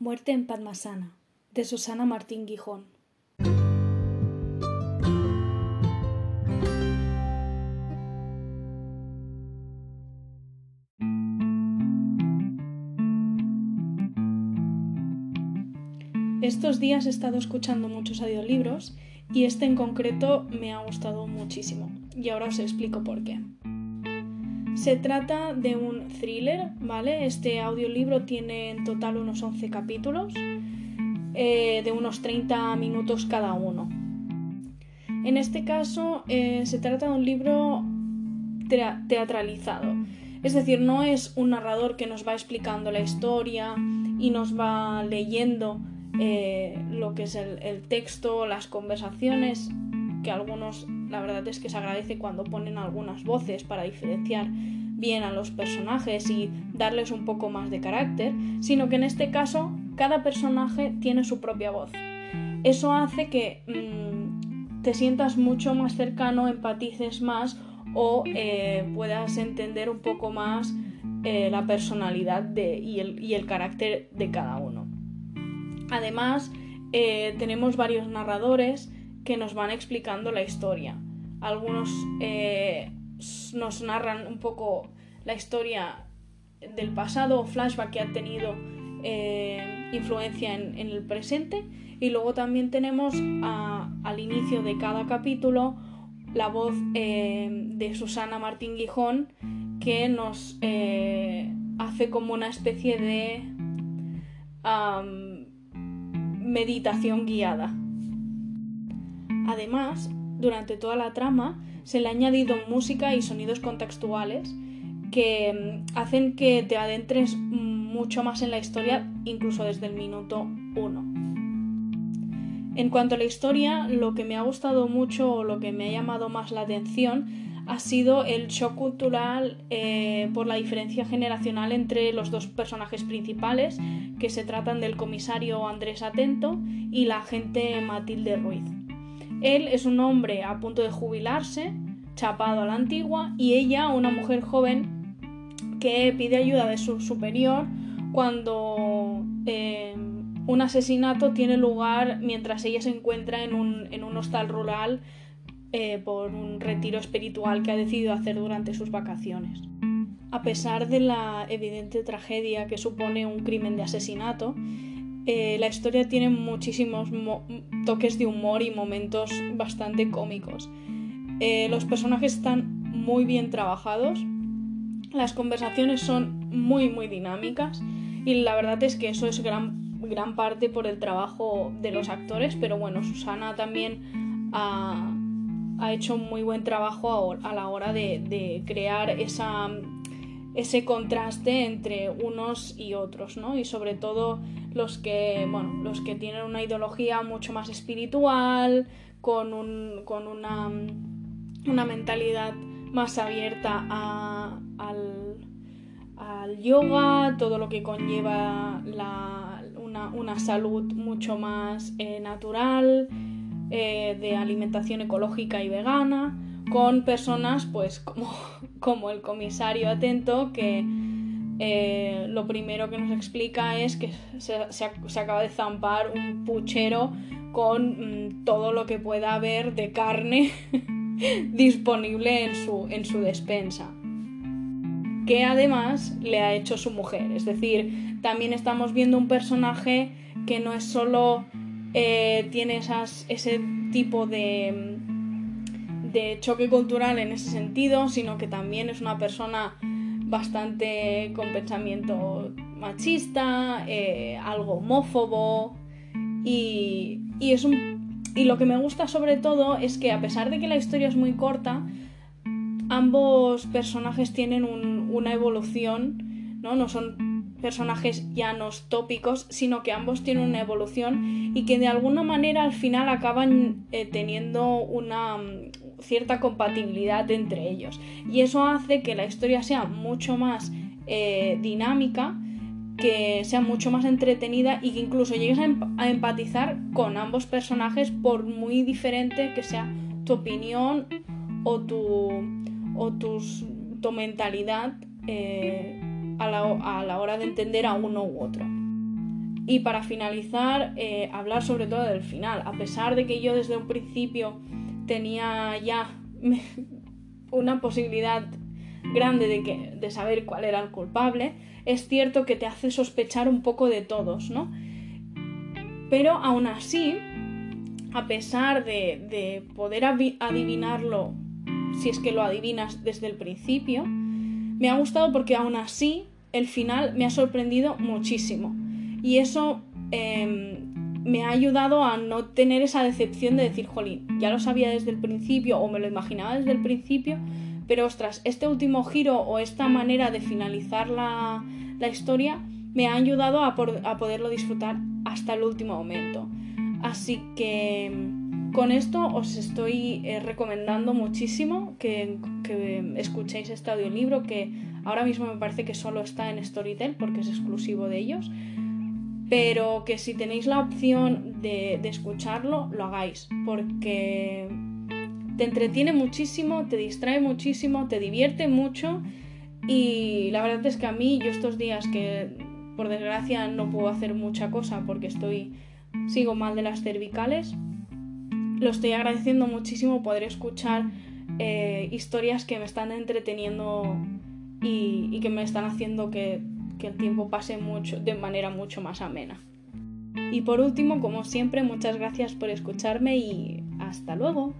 Muerte en Padmasana, de Susana Martín Gijón. Estos días he estado escuchando muchos audiolibros y este en concreto me ha gustado muchísimo y ahora os explico por qué. Se trata de un thriller, ¿vale? Este audiolibro tiene en total unos 11 capítulos, eh, de unos 30 minutos cada uno. En este caso eh, se trata de un libro teatralizado, es decir, no es un narrador que nos va explicando la historia y nos va leyendo eh, lo que es el, el texto, las conversaciones, que algunos la verdad es que se agradece cuando ponen algunas voces para diferenciar bien a los personajes y darles un poco más de carácter, sino que en este caso cada personaje tiene su propia voz. Eso hace que mmm, te sientas mucho más cercano, empatices más o eh, puedas entender un poco más eh, la personalidad de, y, el, y, el, carácter de cada uno. Además, eh, tenemos varios narradores que nos van explicando la historia. Algunos eh, nos narran un poco la historia del pasado o flashback que ha tenido eh, influencia en, el presente y luego también tenemos al inicio de cada capítulo la voz eh, de Susana Martín Gijón que nos hace como una especie de meditación guiada. Además, durante toda la trama se le ha añadido música y sonidos contextuales que mm, hacen que te adentres mucho más en la historia, incluso desde el minuto 1. En cuanto a la historia, lo que me ha gustado mucho o lo que me ha llamado más la atención ha sido el shock cultural eh, por la diferencia generacional entre los dos personajes principales, que se tratan del comisario Andrés Atento y la agente Matilde Ruiz. Él es un hombre a punto de jubilarse, chapado a la antigua, y ella, una mujer joven, que pide ayuda de su superior cuando eh, un asesinato tiene lugar mientras ella se encuentra en un, en un hostal rural eh, por un retiro espiritual que ha decidido hacer durante sus vacaciones. A pesar de la evidente tragedia que supone un crimen de asesinato, eh, la historia tiene muchísimos toques de humor y momentos bastante cómicos. Eh, los personajes están muy bien trabajados, las conversaciones son muy muy dinámicas y la verdad es que eso es gran, gran parte por el trabajo de los actores, pero bueno, Susana también ha, ha hecho muy buen trabajo a, a la hora de, de crear esa, ese contraste entre unos y otros, ¿no? Y sobre todo los que, bueno, los que tienen una ideología mucho más espiritual, con, un, con una, una, mentalidad más abierta al, al, yoga, todo lo que conlleva la, una, una, salud mucho más eh, natural, eh, de alimentación ecológica y vegana, con personas pues como, como el comisario atento que eh, lo primero que nos explica es que se, acaba de zampar un puchero con mmm, todo lo que pueda haber de carne disponible en su, en su despensa que además le ha hecho su mujer. Es decir, también estamos viendo un personaje que no es solo eh, tiene esas, ese tipo de, de choque cultural en ese sentido, sino que también es una persona bastante con pensamiento machista, eh, algo homófobo y, y, es un, y lo que me gusta sobre todo es que a pesar de que la historia es muy corta, ambos personajes tienen un, una evolución, ¿no? No son personajes llanos tópicos, sino que ambos tienen una evolución y que de alguna manera al final acaban eh, teniendo una, cierta compatibilidad entre ellos. Y eso hace que la historia sea mucho más eh, dinámica, que sea mucho más entretenida y que incluso llegues a, em empatizar con ambos personajes por muy diferente que sea tu opinión o tu, o tu mentalidad eh, a, la, a la hora de entender a uno u otro. Y para finalizar, eh, hablar sobre todo del final. A pesar de que yo desde un principio tenía ya una posibilidad grande de, que, de saber cuál era el culpable, es cierto que te hace sospechar un poco de todos, ¿no? Pero aún así, a pesar de, de poder adivinarlo, si es que lo adivinas desde el principio, me ha gustado porque aún así el final me ha sorprendido muchísimo. Y eso em, me ha ayudado a no tener esa decepción de decir, jolín, ya lo sabía desde el principio o me lo imaginaba desde el principio, pero ostras, este último giro o esta manera de finalizar la, historia me ha ayudado a, poderlo disfrutar hasta el último momento. Así que con esto os estoy eh, recomendando muchísimo que, que, escuchéis este audiolibro que ahora mismo me parece que solo está en Storytel porque es exclusivo de ellos pero que si tenéis la opción de, escucharlo, lo hagáis, porque te entretiene muchísimo, te distrae muchísimo, te divierte mucho. Y la verdad es que a mí, yo estos días que por desgracia no puedo hacer mucha cosa porque estoy, sigo mal de las cervicales, lo estoy agradeciendo muchísimo poder escuchar eh, historias que me están entreteniendo y que me están haciendo que que el tiempo pase mucho, de manera mucho más amena. Y por último, como siempre, muchas gracias por escucharme y hasta luego.